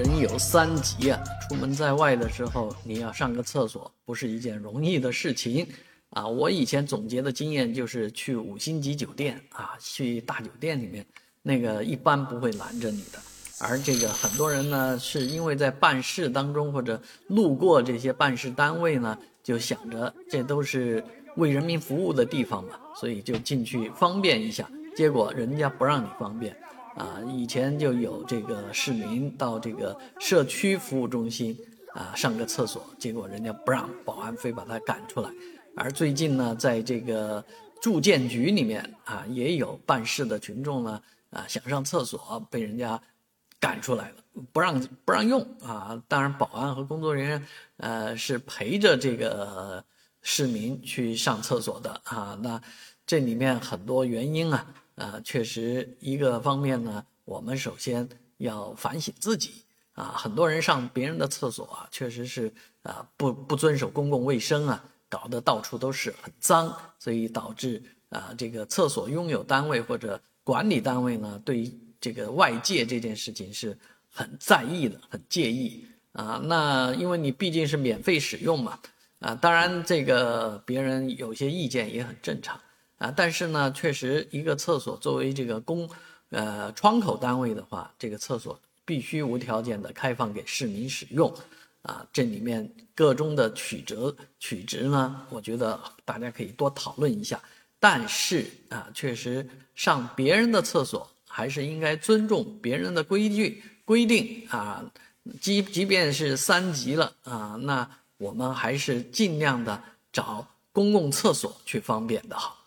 人有三急啊，出门在外的时候，你要上个厕所，不是一件容易的事情啊。我以前总结的经验就是去五星级酒店啊，去大酒店里面，那个一般不会拦着你的。而这个很多人呢，是因为在办事当中或者路过这些办事单位呢，就想着这都是为人民服务的地方嘛，所以就进去方便一下，结果人家不让你方便。啊，以前就有这个市民到这个社区服务中心啊上个厕所，结果人家不让，保安非把他赶出来。而最近呢，在这个住建局里面啊，也有办事的群众呢啊想上厕所，被人家赶出来了，不让不让用啊。当然，保安和工作人员呃是陪着这个市民去上厕所的啊。那这里面很多原因啊。啊，确实，一个方面呢，我们首先要反省自己啊。很多人上别人的厕所啊，确实是啊，不不遵守公共卫生啊，搞得到处都是很脏，所以导致啊，这个厕所拥有单位或者管理单位呢，对于这个外界这件事情是很在意的，很介意啊。那因为你毕竟是免费使用嘛，啊，当然这个别人有些意见也很正常。啊，但是呢，确实一个厕所作为这个公，呃，窗口单位的话，这个厕所必须无条件的开放给市民使用，啊，这里面各中的曲折曲直呢，我觉得大家可以多讨论一下。但是啊，确实上别人的厕所还是应该尊重别人的规矩规定啊，即即便是三级了啊，那我们还是尽量的找公共厕所去方便的好。